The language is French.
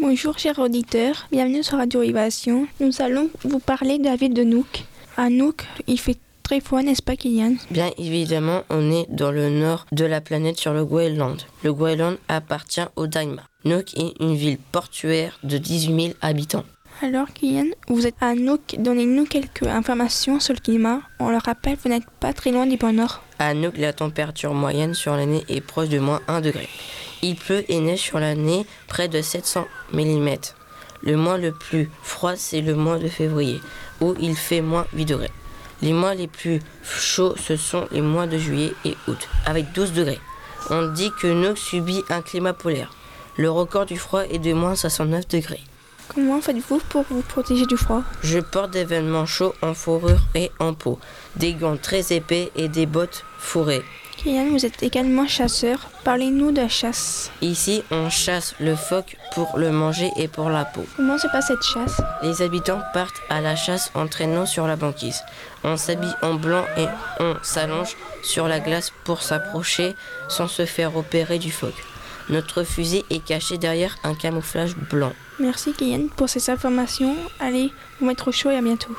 Bonjour chers auditeurs, bienvenue sur Radio Innovation. Nous allons vous parler de la ville de Nook. À Nook, il fait très froid, n'est-ce pas Kylian? Bien évidemment, on est dans le nord de la planète sur le Groenland. Le Groenland appartient au Danemark. Nuuk est une ville portuaire de 18 000 habitants. Alors Kylian, vous êtes à Nook, donnez-nous quelques informations sur le climat. On le rappelle, vous n'êtes pas très loin du pôle Nord. À Nuuk, la température moyenne sur l'année est proche de moins 1 degré. Il pleut et neige sur l'année près de 700 mm. Le mois le plus froid, c'est le mois de février, où il fait moins 8 degrés. Les mois les plus chauds, ce sont les mois de juillet et août, avec 12 degrés. On dit que Nuuk subit un climat polaire. Le record du froid est de moins 69 degrés. Comment faites-vous pour vous protéger du froid? Je porte des vêtements chauds en fourrure et en peau, des gants très épais et des bottes fourrées. Kylian, vous êtes également chasseur. Parlez-nous de la chasse. Ici, on chasse le phoque pour le manger et pour la peau. Comment se passe cette chasse? Les habitants partent à la chasse en traînant sur la banquise. On s'habille en blanc et on s'allonge sur la glace pour s'approcher sans se faire opérer du phoque. Notre fusil est caché derrière un camouflage blanc. Merci Kylian pour ces informations. Allez, vous mettre au chaud et à bientôt.